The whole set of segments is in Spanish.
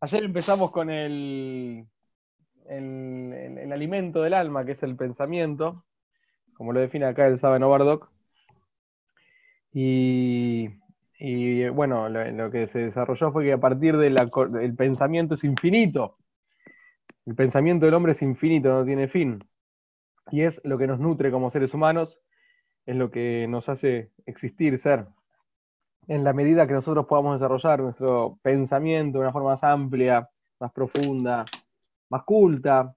Ayer empezamos con el, el, alimento del alma, que es el pensamiento, como lo define acá el Saben Bardock. Y, y, bueno, lo, que se desarrolló fue que a partir del pensamiento es infinito. El pensamiento del hombre es infinito, no tiene fin. Y es lo que nos nutre como seres humanos, es lo que nos hace existir, ser. En la medida que nosotros podamos desarrollar nuestro pensamiento de una forma más amplia, más profunda, más culta,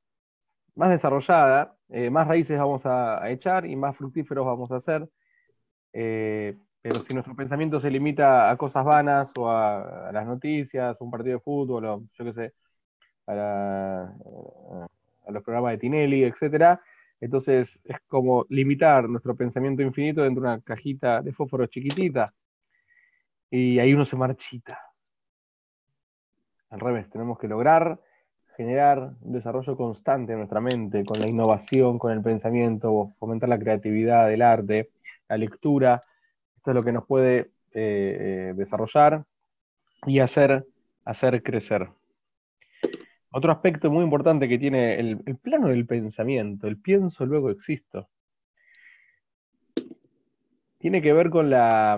más desarrollada, eh, más raíces vamos a, echar y más fructíferos vamos a ser. Eh, pero si nuestro pensamiento se limita a cosas vanas o a, las noticias, a un partido de fútbol, o yo qué sé, a, los programas de Tinelli, etc., entonces es como limitar nuestro pensamiento infinito dentro de una cajita de fósforo chiquitita. Y ahí uno se marchita. Al revés, tenemos que lograr generar un desarrollo constante en nuestra mente, con la innovación, con el pensamiento, fomentar la creatividad, el arte, la lectura. Esto es lo que nos puede eh, eh, desarrollar y hacer, hacer crecer. Otro aspecto muy importante que tiene el, plano del pensamiento, el pienso, luego existo, tiene que ver con la,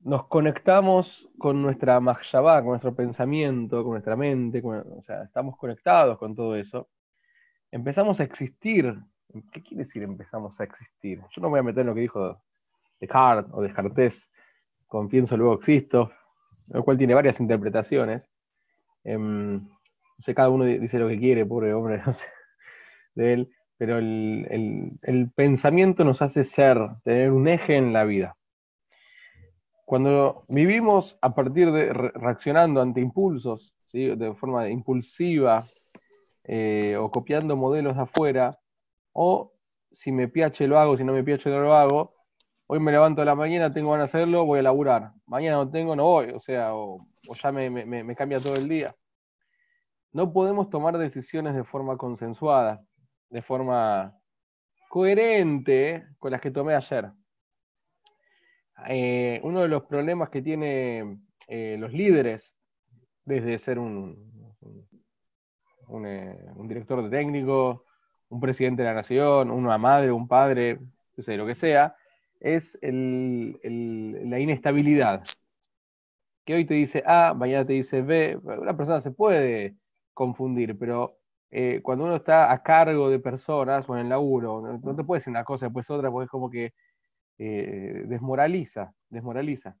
nos conectamos con nuestra mahshabá, con nuestro pensamiento, con nuestra mente, o sea, estamos conectados con todo eso, empezamos a existir ¿Qué quiere decir empezamos a existir? Yo no voy a meter en lo que dijo Descartes o Descartes con pienso luego existo, lo cual tiene varias interpretaciones. Em, no sé, cada uno dice lo que quiere, pobre hombre, no sé, de él, pero el, pensamiento nos hace ser, tener un eje en la vida. Cuando vivimos a partir de reaccionando ante impulsos, de forma impulsiva, eh, o copiando modelos de afuera, o si me piache lo hago, si no me piache no lo hago. Hoy me levanto a la mañana, tengo ganas de hacerlo, voy a laburar. Mañana no tengo, no voy. O sea, o, ya me, cambia todo el día. No podemos tomar decisiones de forma consensuada, de forma coherente con las que tomé ayer. Eh, uno de los problemas que tienen eh, los líderes, desde ser un, eh, un director de técnico, un presidente de la nación, una madre, un padre, no sé, lo que sea, es la inestabilidad. Que hoy te dice A, mañana te dice B. Una persona se puede confundir, pero cuando uno está a cargo de personas o en el laburo, no te puede decir una cosa después otra, porque es como que eh, desmoraliza, desmoraliza.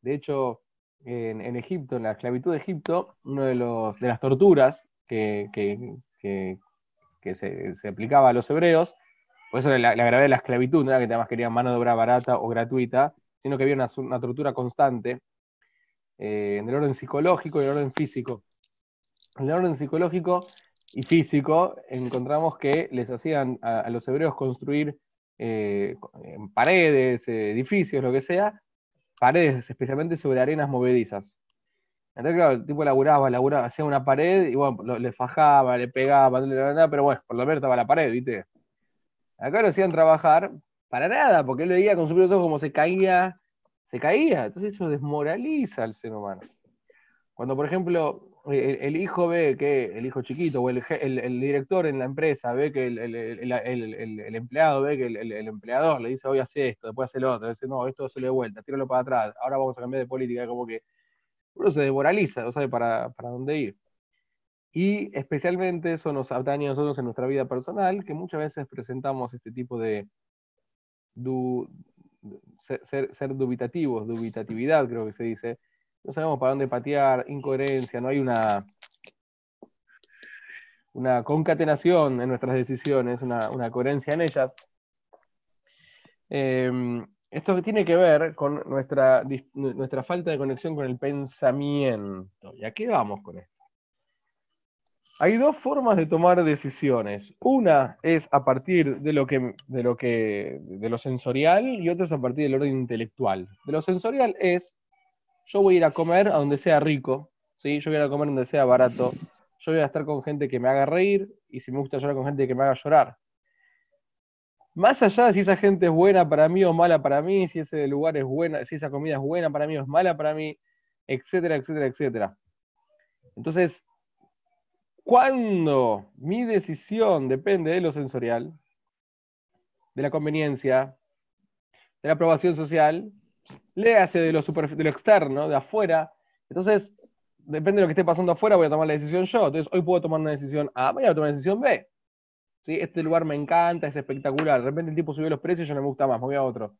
De hecho, en, Egipto, en la esclavitud de Egipto, una de, de las torturas que, que se, aplicaba a los hebreos, por eso la, gravedad de la esclavitud, no era que además querían mano de obra barata o gratuita, sino que había una, tortura constante eh, en el orden psicológico y en el orden físico. En el orden psicológico y físico encontramos que les hacían a, los hebreos construir eh, paredes, edificios, lo que sea, paredes especialmente sobre arenas movedizas. Entonces, claro, el tipo laburaba, hacía una pared y bueno, le fajaba, le pegaba, pero bueno, por lo menos estaba la pared, ¿viste? Acá lo hacían trabajar para nada, porque él veía con sus propios ojos como se caía, se caía. Entonces eso desmoraliza al ser humano. Cuando, por ejemplo, el, hijo ve que, el hijo chiquito o el, el, director en la empresa ve que el, empleado ve que el, empleador le dice, hoy hace esto, después hace lo otro, dice, no, esto se le vuelta, tíralo para atrás, ahora vamos a cambiar de política, como que uno se demoraliza, no sabe para, dónde ir. Y especialmente eso nos atañe a nosotros en nuestra vida personal, que muchas veces presentamos este tipo de ser, dubitativos, dubitatividad creo que se dice. No sabemos para dónde patear, incoherencia, no hay una, una concatenación en nuestras decisiones, una, coherencia en ellas. Em, esto tiene que ver con nuestra, nuestra falta de conexión con el pensamiento. ¿Y a qué vamos con esto? Hay dos formas de tomar decisiones. Una es a partir de lo que, de lo que, de lo sensorial y otra es a partir del orden intelectual. De lo sensorial es, yo voy a ir a comer a donde sea rico, ¿sí? Yo voy a ir a comer donde sea barato. Yo voy a estar con gente que me haga reír y si me gusta llorar con gente que me haga llorar. Más allá de si esa gente es buena para mí o mala para mí, si ese lugar es buena, si esa comida es buena para mí o es mala para mí, etcétera, etcétera, etcétera. Entonces, cuando mi decisión depende de lo sensorial, de la conveniencia, de la aprobación social, le hace de lo, de lo externo, de afuera, entonces, depende de lo que esté pasando afuera, voy a tomar la decisión yo. Entonces, hoy puedo tomar una decisión A, mañana voy a tomar una decisión B. ¿Sí? Este lugar me encanta, es espectacular. De repente el tipo subió los precios y yo no me gusta más, me voy a otro.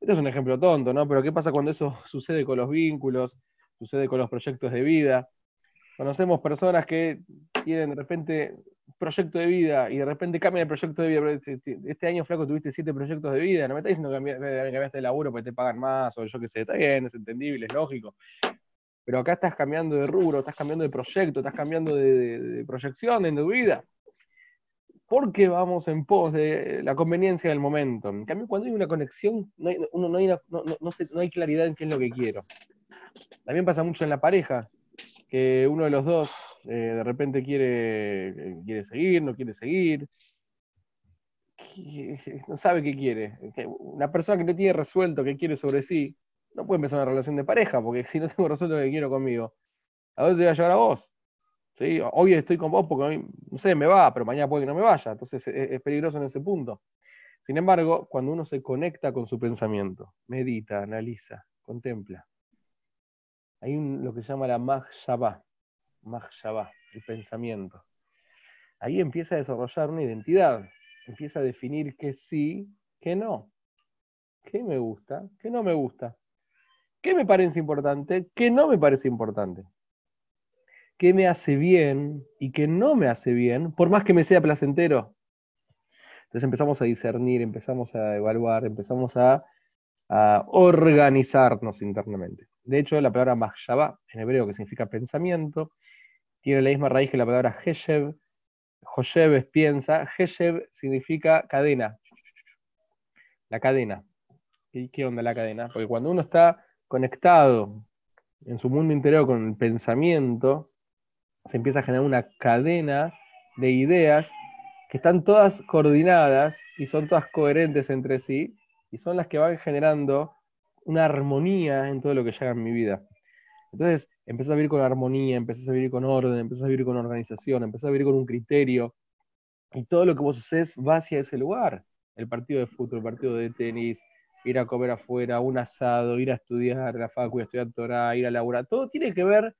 Este es un ejemplo tonto, ¿no? Pero ¿qué pasa cuando eso sucede con los vínculos, sucede con los proyectos de vida? Conocemos personas que tienen de repente proyecto de vida y de repente cambian el proyecto de vida. Este, este, este año, flaco, tuviste siete proyectos de vida. No me estás diciendo que cambiaste de laburo porque te pagan más o yo qué sé. Está bien, es entendible, es lógico. Pero acá estás cambiando de rubro, estás cambiando de proyecto, estás cambiando de, proyección en tu vida. Porque vamos en pos de la conveniencia del momento. En cambio, cuando hay una conexión, no hay, uno, no, hay no hay claridad en qué es lo que quiero. También pasa mucho en la pareja que uno de los dos eh, de repente quiere, eh, quiere seguir, no quiere seguir, no sabe qué quiere. Una persona que no tiene resuelto qué quiere sobre sí, no puede empezar una relación de pareja, porque si no tengo resuelto qué quiero conmigo, ¿a dónde te voy a llevar a vos? ¿Sí? Hoy estoy con vos porque hoy, no sé, me va, pero mañana puede que no me vaya, entonces es, es peligroso en ese punto. Sin embargo, cuando uno se conecta con su pensamiento, medita, analiza, contempla, hay lo que se llama la Mahshaba, Mahshaba, el pensamiento. Ahí empieza a desarrollar una identidad, empieza a definir qué sí, qué no, qué me gusta, qué no me gusta, qué me parece importante, qué no me parece importante, qué me hace bien y qué no me hace bien, por más que me sea placentero. Entonces empezamos a discernir, empezamos a evaluar, empezamos a a organizarnos internamente. De hecho, la palabra Mahshaba, en hebreo, que significa pensamiento, tiene la misma raíz que la palabra Heshev. Hoshev es piensa, Heshev significa cadena. La cadena. ¿Y qué onda la cadena? Porque cuando uno está conectado en su mundo interior con el pensamiento, se empieza a generar una cadena de ideas que están todas coordinadas y son todas coherentes entre sí y son las que van generando una armonía en todo lo que llega en mi vida. Entonces, empezás a vivir con armonía, empezás a vivir con orden, empezás a vivir con organización, empezás a vivir con un criterio, y todo lo que vos haces va hacia ese lugar. El partido de fútbol, el partido de tenis, ir a comer afuera, un asado, ir a estudiar la facu, estudiar Torah, ir a laburar, todo tiene que ver,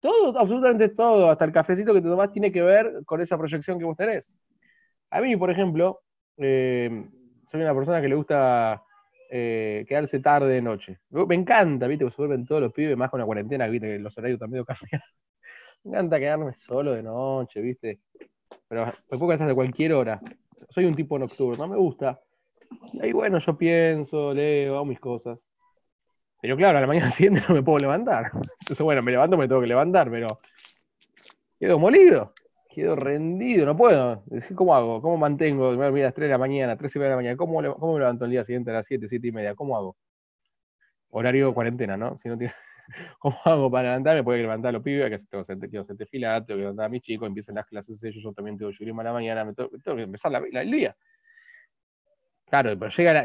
todo, absolutamente todo, hasta el cafecito que te tomás tiene que ver con esa proyección que vos tenés. A mí, por ejemplo, eh, soy una persona que le gusta eh, quedarse tarde de noche. Me encanta, viste, que se vuelven todos los pibes, más con la cuarentena, viste, que los horarios están medio. Me encanta quedarme solo de noche, viste. Pero me puedo quedar de cualquier hora. Soy un tipo nocturno, me gusta. Y ahí, bueno, yo pienso, leo, hago mis cosas. Pero claro, a la mañana siguiente no me puedo levantar. Entonces, bueno, me levanto, me tengo que levantar, pero quedo molido quedo rendido, no puedo. ¿Cómo hago? ¿Cómo mantengo? Mira, a las 3 de la mañana, 3 y media de la mañana. ¿Cómo, ¿Cómo, me levanto el día siguiente a las 7, 7 y media? ¿Cómo hago? Horario cuarentena, ¿no? Si no tiene... ¿Cómo hago para levantarme? Puedo levantar a los pibes, que tengo que hacer fila, tengo que levantar a mis chicos, empiezan las clases ellos, yo también tengo que a la mañana, me tengo, que empezar la, el día. Claro, pero llega la,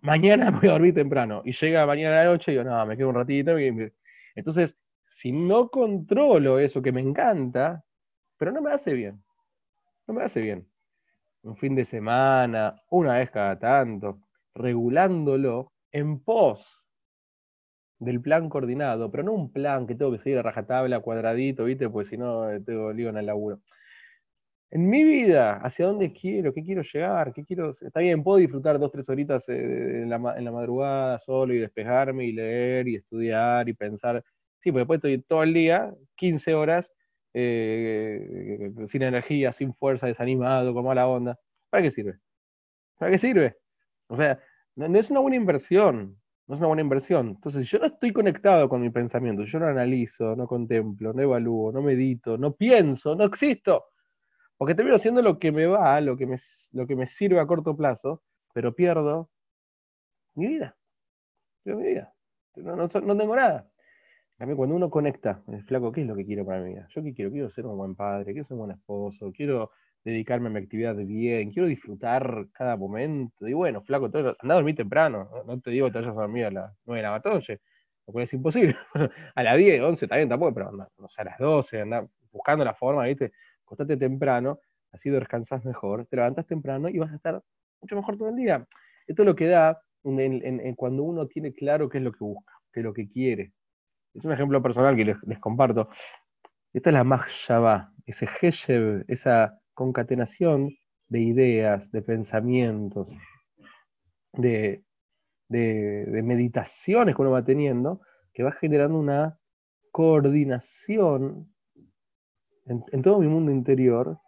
mañana voy a dormir temprano, y llega mañana a la noche y digo, no, me quedo un ratito. Entonces, si no controlo eso que me encanta, pero no me hace bien. No me hace bien. Un fin de semana, una vez cada tanto, regulándolo en pos del plan coordinado, pero no un plan que tengo que seguir a rajatabla, cuadradito, ¿viste? Pues si no, eh, tengo lío en el laburo. En mi vida, ¿hacia dónde quiero? ¿Qué quiero llegar? ¿Qué quiero? Está bien, puedo disfrutar dos, tres horitas eh, en la, madrugada solo y despejarme y leer y estudiar y pensar. Sí, porque después estoy todo el día, 15 horas, eh, sin energía, sin fuerza, desanimado, con mala onda. ¿Para qué sirve? ¿Para qué sirve? O sea, no, es una buena inversión. no es una buena inversión. Entonces, yo no estoy conectado con mi pensamiento, yo no analizo, no contemplo, no evalúo, no medito, no pienso, no existo, porque termino haciendo lo que me va, lo que me, lo que me sirve a corto plazo, pero pierdo mi vida. Pierdo mi vida. No, no, tengo nada. A cuando uno conecta, el flaco, ¿qué es lo que quiero para mi vida? ¿Yo qué quiero? Quiero ser un buen padre, quiero ser un buen esposo, quiero dedicarme a mi actividad bien, quiero disfrutar cada momento. Y bueno, flaco, anda a dormir temprano. No, te digo que te vayas a dormir a las 9 de la noche, lo cual es imposible. a las 10, 11 también tampoco, pero anda, no sé, a las 12, anda buscando la forma, ¿viste? Acostate temprano, así descansas mejor, te levantas temprano y vas a estar mucho mejor todo el día. Esto es lo que da en, cuando uno tiene claro qué es lo que busca, qué es lo que quiere. Es un ejemplo personal que les, comparto. Esta es la Mahshava, ese Heshev, esa concatenación de ideas, de pensamientos, de, meditaciones que uno va teniendo, que va generando una coordinación en, todo mi mundo interior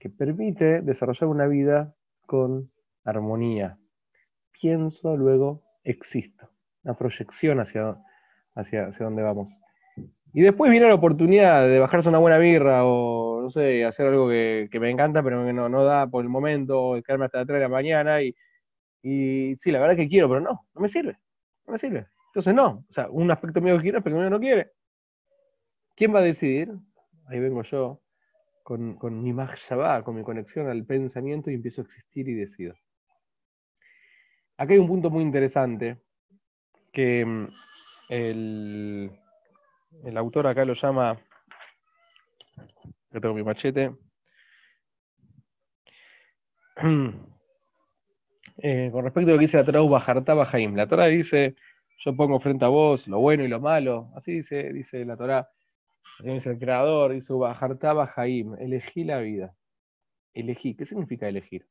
que permite desarrollar una vida con armonía. Pienso, luego existo. Una proyección hacia, hacia, hacia donde vamos. Y después viene la oportunidad de bajarse una buena birra o, no sé, hacer algo que, me encanta, pero que no, no, da por el momento, o quedarme hasta las 3 de la mañana. Y, y sí, la verdad es que quiero, pero no, no me sirve. No me sirve. Entonces no. O sea, un aspecto mío quiere, pero mío no quiere. ¿Quién va a decidir? Ahí vengo yo, con, con mi Mahshabá, con mi conexión al pensamiento y empiezo a existir y decido. Aquí hay un punto muy interesante que mm, el autor acá lo llama, yo tengo mi machete, eh, con respecto a lo que dice la Torah Bajartá Bajaim. La Torah dice, yo pongo frente a vos lo bueno y lo malo, así dice, dice la Torah, dice el creador, dice Bajartá Bajaim, elegí la vida. Elegí, ¿qué significa elegir?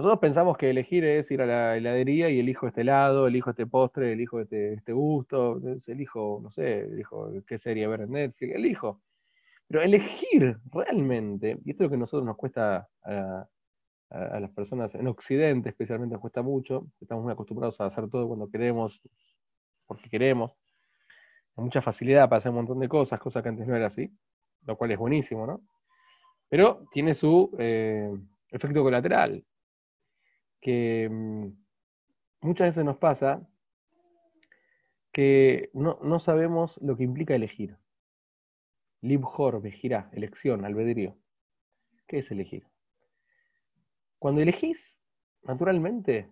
Nosotros pensamos que elegir es ir a la heladería y elijo este helado, elijo este postre, elijo este, este gusto, elijo, no sé, elijo qué serie ver en Netflix, elijo. Pero elegir realmente, y esto es lo que a nosotros nos cuesta a, las personas en Occidente, especialmente nos cuesta mucho, estamos muy acostumbrados a hacer todo cuando queremos, porque queremos, hay mucha facilidad para hacer un montón de cosas, cosas que antes no era así, lo cual es buenísimo, ¿no? Pero tiene su eh, efecto colateral, que mm, muchas veces nos pasa que no, sabemos lo que implica elegir. Libhor, vejirá, elección, albedrío. ¿Qué es elegir? Cuando elegís, naturalmente,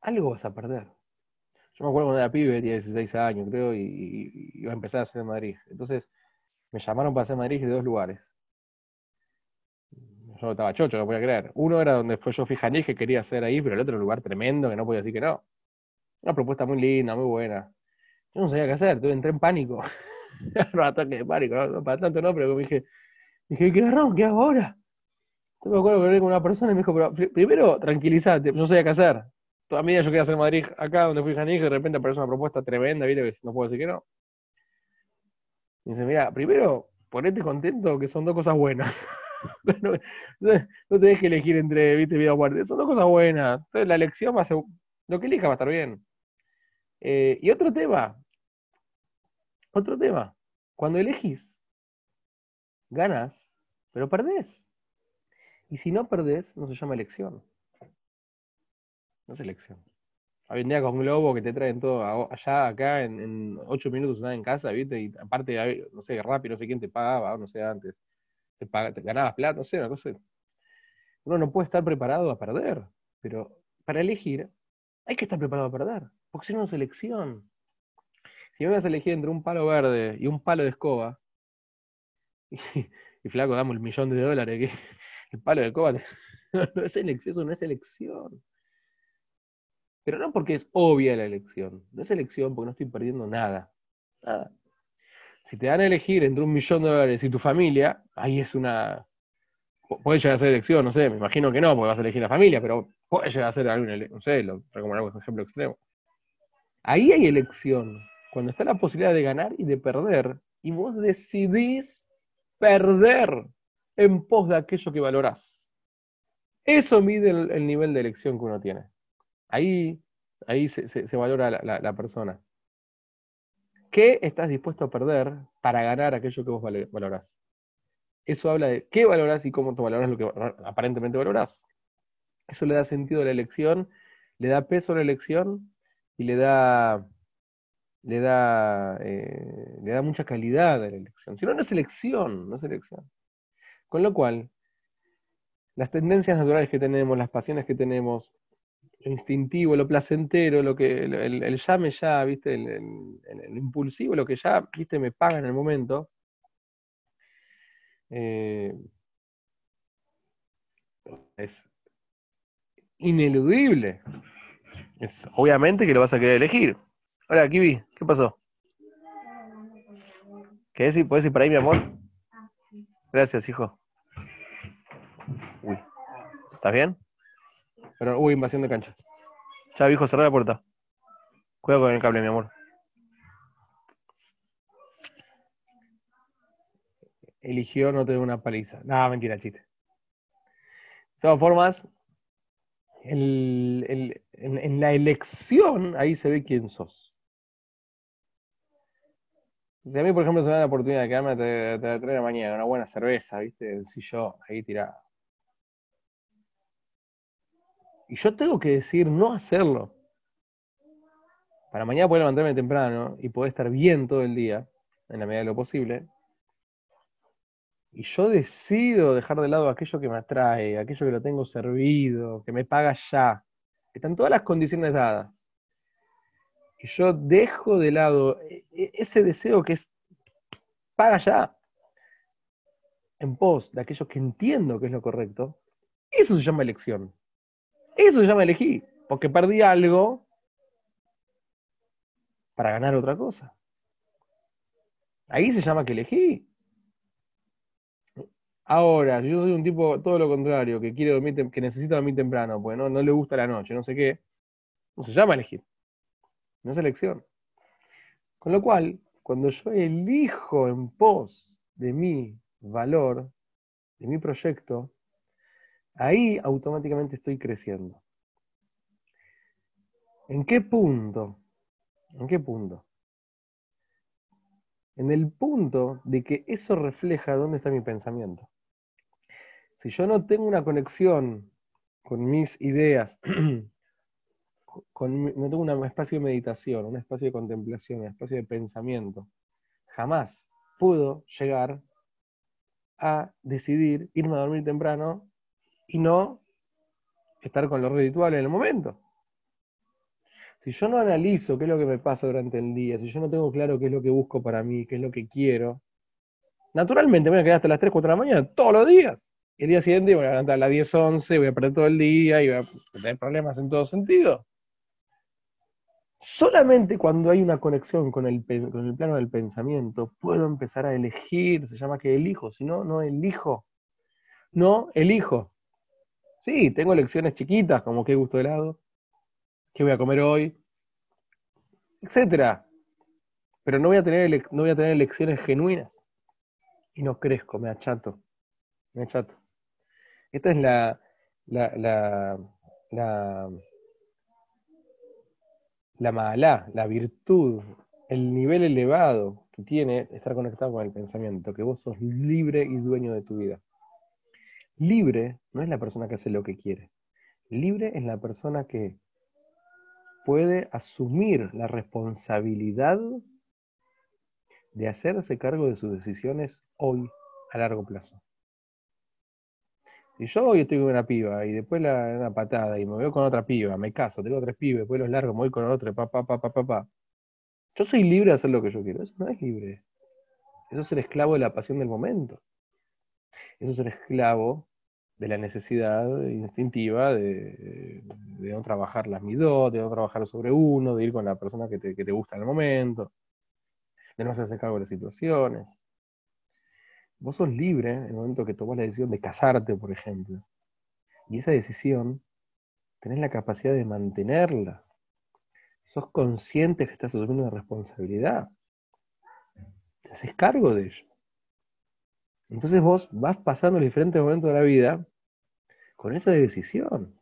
algo vas a perder. Yo me acuerdo cuando era pibe, tenía 16 años, creo, y, iba a empezar a hacer Madrid. Entonces, me llamaron para hacer Madrid de dos lugares yo estaba chocho, no podía creer. Uno era donde fue yo fijaní que quería hacer ahí, pero el otro lugar tremendo que no podía decir que no. Una propuesta muy linda, muy buena. Yo no sabía qué hacer, entré en pánico. un ataque de pánico, para tanto no, pero me dije, dije, ¿qué agarramos? ¿Qué hago ahora? Yo me acuerdo que hablé con una persona y me dijo, pero primero tranquilízate, yo no sabía qué hacer. Toda mi vida yo quería hacer Madrid acá donde fui Janí, y de repente aparece una propuesta tremenda, viste, que no puedo decir que no. Y dice, mira, primero ponete contento que son dos cosas buenas. no, te dejes elegir entre vida o muerte. Son dos cosas buenas. Entonces la elección va a ser. Lo que elija va a estar bien. Eh, y otro tema. Otro tema. Cuando elegís, ganas, pero perdés. Y si no perdés, no se llama elección. No es elección. Hay un día con Globo que te traen todo allá, acá, en, ocho minutos estás en casa, ¿viste? Y aparte, no sé, rápido, no sé quién te pagaba, no sé, antes te, ganabas plata, no sé, una cosa. Uno no puede estar preparado a perder, pero para elegir hay que estar preparado a perder, porque si no es elección. Si me vas a elegir entre un palo verde y un palo de escoba, y, flaco, damos el millón de dólares, el palo de escoba no, es elección, eso no es elección. Pero no porque es obvia la elección, no es elección porque no estoy perdiendo nada. Nada si te dan a elegir entre un millón de dólares y tu familia, ahí es una. Puede llegar a ser elección, no sé, me imagino que no, porque vas a elegir la familia, pero puede llegar a ser alguna, no sé, lo recomendamos un ejemplo extremo. Ahí hay elección, cuando está la posibilidad de ganar y de perder, y vos decidís perder en pos de aquello que valorás. Eso mide el, el nivel de elección que uno tiene. Ahí ahí se, valora la, persona. ¿Qué estás dispuesto a perder para ganar aquello que vos valorás? Eso habla de qué valorás y cómo tú valorás lo que aparentemente valorás. Eso le da sentido a la elección, le da peso a la elección y le da, le da, eh, le da mucha calidad a la elección. Si no, es no es elección. Con lo cual, las tendencias naturales que tenemos, las pasiones que tenemos, lo instintivo, lo placentero, lo que, el, el, llame ya, ¿viste? El, impulsivo, lo que ya, ¿viste? Me paga en el momento. Eh, es ineludible. Es, obviamente que lo vas a querer elegir. Hola, Kiwi, ¿qué pasó? ¿Qué decir? ¿Puedes ir para ahí, mi amor? Gracias, hijo. Uy. ¿Estás bien? Pero, uy, invasión de cancha. Ya, hijo, cerrá la puerta. Cuidado con el cable, mi amor. Eligió no tener una paliza. No, mentira, chiste. De todas formas, en, la elección ahí se ve quién sos. Si a mí, por ejemplo, se me da la oportunidad de quedarme a traer la mañana una buena cerveza, ¿viste? Si yo ahí tirado. Y yo tengo que decir no hacerlo. Para mañana poder levantarme temprano y poder estar bien todo el día, en la medida de lo posible. Y yo decido dejar de lado aquello que me atrae, aquello que lo tengo servido, que me paga ya, están todas las condiciones dadas. Y yo dejo de lado e, e, ese deseo que es paga ya, en pos de aquello que entiendo que es lo correcto, eso se llama elección. Eso se llama elegir, porque perdí algo para ganar otra cosa. Ahí se llama que elegí. Ahora, si yo soy un tipo todo lo contrario, que quiere dormir, que necesita dormir temprano, pues no, no le gusta la noche, no sé qué, no se llama elegir. No es elección. Con lo cual, cuando yo elijo en pos de mi valor, de mi proyecto, ahí automáticamente estoy creciendo. ¿En qué punto? ¿En qué punto? En el punto de que eso refleja dónde está mi pensamiento. Si yo no tengo una conexión con mis ideas, con, no tengo un espacio de meditación, un espacio de contemplación, un espacio de pensamiento, jamás puedo llegar a decidir irme a dormir temprano y no estar con lo ritual en el momento. Si yo no analizo qué es lo que me pasa durante el día, si yo no tengo claro qué es lo que busco para mí, qué es lo que quiero, naturalmente me voy a quedar hasta las 3, 4 de la mañana todos los días. Y el día siguiente voy a levantar a las 10, 11, voy a perder todo el día y voy a tener problemas en todo sentido. Solamente cuando hay una conexión con el, con el plano del pensamiento puedo empezar a elegir, se llama que elijo, si no, no elijo. No elijo. Sí, tengo lecciones chiquitas, como qué gusto de helado, qué voy a comer hoy, etcétera. Pero no voy a tener, no voy a tener elecciones genuinas. Y no crezco, me achato. Me achato. Esta es la, la, la, la, la mala, la virtud, el nivel elevado que tiene estar conectado con el pensamiento, que vos sos libre y dueño de tu vida. Libre no es la persona que hace lo que quiere. Libre es la persona que puede asumir la responsabilidad de hacerse cargo de sus decisiones hoy a largo plazo. Si yo hoy estoy con una piba y después la, una patada y me veo con otra piba, me caso, tengo tres pibes, después los largo, me voy con otro, pa, pa, pa, pa, pa, pa. Yo soy libre de hacer lo que yo quiero. Eso no es libre. Eso es ser esclavo de la pasión del momento. Eso es ser esclavo de la necesidad instintiva de, no trabajar las midot, de no trabajar sobre uno, de ir con la persona que te, que te gusta en el momento, de no hacerse cargo de las situaciones. Vos sos libre en el momento que tomás la decisión de casarte, por ejemplo. Y esa decisión tenés la capacidad de mantenerla. Sos consciente que estás asumiendo una responsabilidad. Te haces cargo de ello. Entonces vos vas pasando los diferentes momentos de la vida con esa decisión.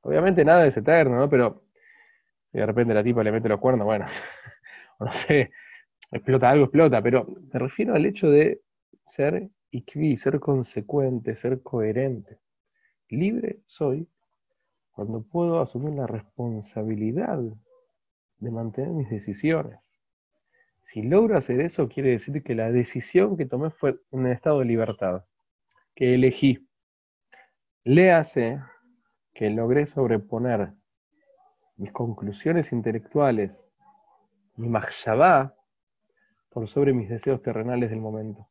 Obviamente nada es eterno, ¿no? Pero de repente la tipa le mete los cuernos, bueno, no sé, explota algo, explota, pero me refiero al hecho de ser y ser consecuente, ser coherente. Libre soy cuando puedo asumir la responsabilidad de mantener mis decisiones. Si logro hacer eso, quiere decir que la decisión que tomé fue en un estado de libertad, que elegí. Le hace que logré sobreponer mis conclusiones intelectuales, mi mahshabá, por sobre mis deseos terrenales del momento.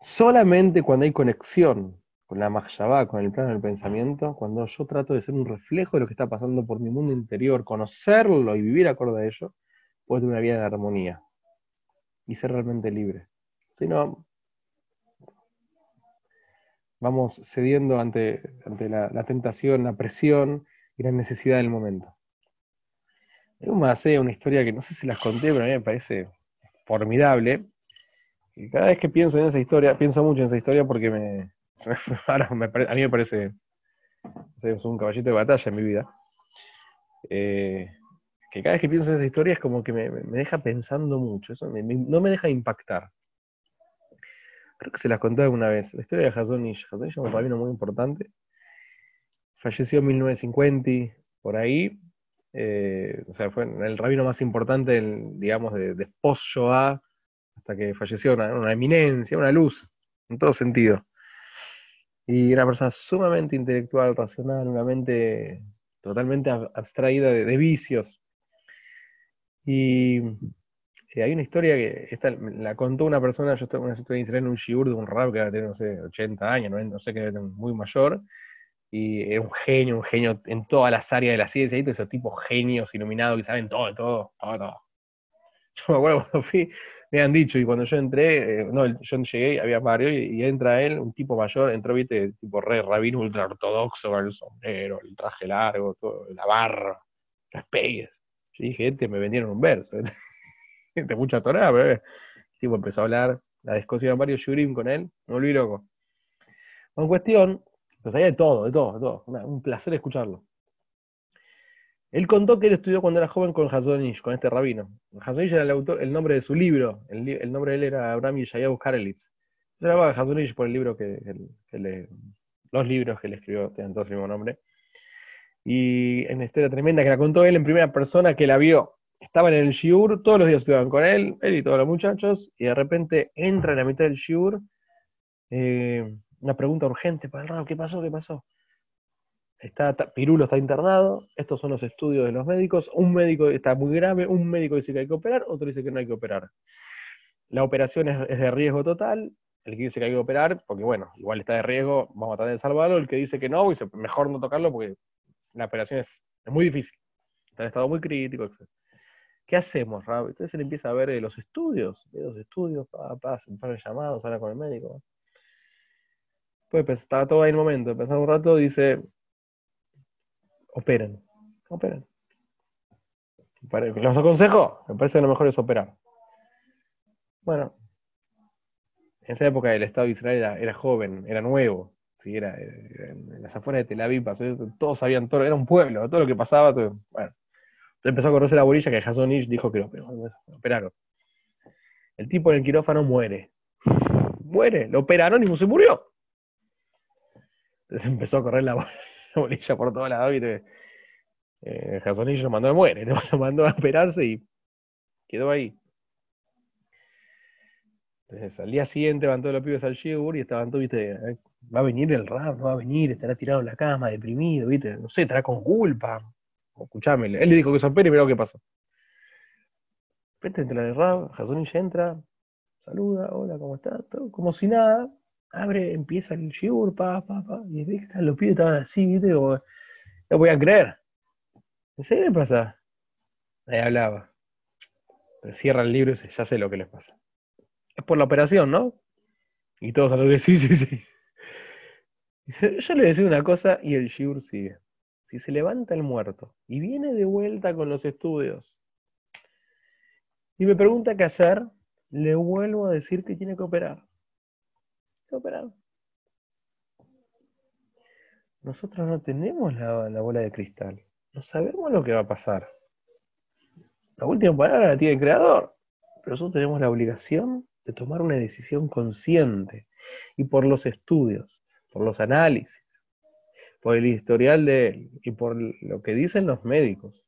Solamente cuando hay conexión con la Mahshabá, con el plano del pensamiento, cuando yo trato de ser un reflejo de lo que está pasando por mi mundo interior, conocerlo y vivir acorde a ello, puedo tener una vida de armonía y ser realmente libre. Si no, vamos cediendo ante, ante la, tentación, la presión y la necesidad del momento. Hay una historia que no sé si las conté, pero a mí me parece formidable. Y cada vez que pienso en esa historia, pienso mucho en esa historia porque me, a mí me parece, un caballito de batalla en mi vida. Eh, que cada vez que pienso en esa historia es como que me, deja pensando mucho, eso no me deja impactar. Creo que se las conté alguna vez. La historia de Hazonish. Hazonish es un rabino muy importante. Falleció en 1950, por ahí. Eh, o sea, fue el rabino más importante, digamos, de, de post-Shoah, hasta que falleció una, una eminencia, una luz, en todo sentido. Y una persona sumamente intelectual, racional, una mente totalmente abstraída de, vicios. Y eh, hay una historia que esta, la contó una persona, yo estaba en un shiur de un rap que era, no sé, 80 años, no, sé qué, muy mayor, y era un genio, un genio en todas las áreas de la ciencia, esos tipos genios iluminados que saben todo, todo, todo, todo. Yo me acuerdo cuando fui, me han dicho, y cuando yo entré, eh, no, yo llegué, había varios, y, entra él, un tipo mayor, entró, viste, tipo re rabino ultra ortodoxo, con el sombrero, el traje largo, todo, la barra, las pegues. Yo dije, este me vendieron un verso, este mucha torada, pero el tipo empezó a hablar, la discusión varios shurim con él, me volví loco. En cuestión, pues hay de todo, de todo, de todo, un placer escucharlo. Él contó que él estudió cuando era joven con Hazonish, con este rabino. Hazonish era el, autor, el nombre de su libro, el, nombre de él era Abraham Yeshayahu Karelitz. Se llamaba Hazonish por el libro que, le, los libros que le escribió, tienen todos el mismo nombre. Y en historia tremenda que la contó él en primera persona, que la vio. Estaban en el shiur, todos los días estudiaban con él, él y todos los muchachos, y de repente entra en la mitad del shiur eh, una pregunta urgente para el rabo, ¿qué pasó? ¿Qué pasó? Está, Pirulo está internado, estos son los estudios de los médicos, un médico está muy grave, un médico dice que hay que operar, otro dice que no hay que operar. La operación es, de riesgo total, el que dice que hay que operar, porque bueno, igual está de riesgo, vamos a tratar de salvarlo, el que dice que no, mejor no tocarlo porque la operación es, muy difícil, está en estado muy crítico, etc. ¿Qué hacemos, Rab? Entonces él empieza a ver eh, los estudios, los estudios, pa, pa, un par de llamados, habla con el médico. Pues estaba todo ahí en el momento, pensando un rato, dice, operen. Operen. ¿Los aconsejo? Me parece que lo mejor es operar. Bueno, en esa época el Estado de Israel era, joven, era nuevo. ¿sí? Era, en las afueras de Tel Aviv, todos sabían todo, era un pueblo, todo lo que pasaba. bueno, empezó a correrse la bolilla que Jason Ish dijo que lo operaron. El tipo en el quirófano muere. Muere, lo operaron y se murió. Entonces empezó a correr la bolilla por todos lados. Eh, Jasonillo lo mandó a muere, lo mandó a operarse y quedó ahí. Entonces, al día siguiente van todos los pibes al Shigur y estaban todos, viste, eh, va a venir el rap, no va a venir, estará tirado en la cama, deprimido, viste, no sé, estará con culpa. Escuchame, él le dijo que se opere y mirá lo que pasó. Vete entra el rap, Jasonillo entra, saluda, hola, ¿cómo estás? Como si nada, abre, empieza el shiur, pa, pa, pa, y ve que los pibes estaban así, ¿viste? no voy a creer. ¿En serio qué pasa? Ahí hablaba. Pero cierra el libro y dice, ya sé lo que les pasa. Es por la operación, ¿no? Y todos a lo que sí, sí, sí. yo le decía una cosa y el shiur sigue. Si se levanta el muerto y viene de vuelta con los estudios y me pregunta qué hacer, le vuelvo a decir que tiene que operar operar. nosotros no tenemos la, la bola de cristal. No sabemos lo que va a pasar. La última palabra la tiene el creador. Pero nosotros tenemos la obligación de tomar una decisión consciente. Y por los estudios, por los análisis, por el historial de él y por lo que dicen los médicos,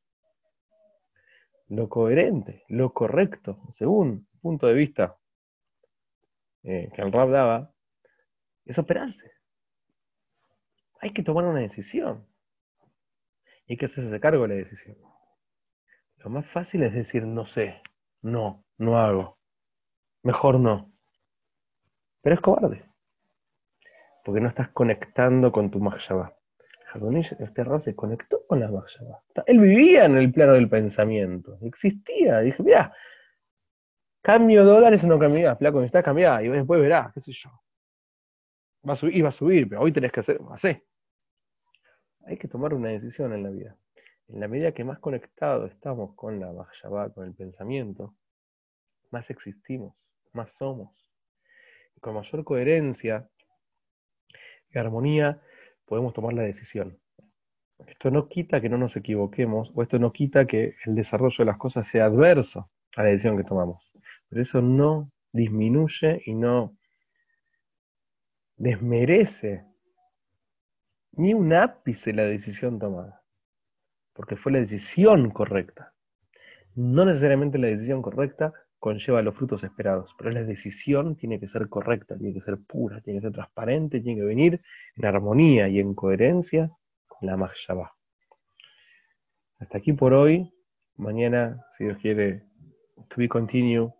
lo coherente, lo correcto, según el punto de vista eh, que el rap daba, es operarse. Hay que tomar una decisión. Y hay que hacerse cargo de la decisión. Lo más fácil es decir, no sé, no, no hago. Mejor no. Pero es cobarde. Porque no estás conectando con tu Mahshaba. Hazonish, este error se conectó con la Mahshaba. Él vivía en el plano del pensamiento. Existía. Dije, mira, cambio dólares o no cambia, flaco, necesitas cambiar. Y después verás, qué sé yo. Va a subir, iba a subir, pero hoy tenés que hacer, hacer. Hay que tomar una decisión en la vida en la medida que más conectados estamos con la Mahshabá, con el pensamiento, más existimos, más somos. Y con mayor coherencia y armonía podemos tomar la decisión. Esto no quita que no nos equivoquemos, o esto no quita que el desarrollo de las cosas sea adverso a la decisión que tomamos. Pero eso no disminuye y no desmerece ni un ápice la decisión tomada porque fue la decisión correcta. No necesariamente la decisión correcta conlleva los frutos esperados, pero la decisión tiene que ser correcta, tiene que ser pura, tiene que ser transparente, tiene que venir en armonía y en coherencia con la Mahshabah. Hasta aquí por hoy. Mañana, si Dios quiere, to be continue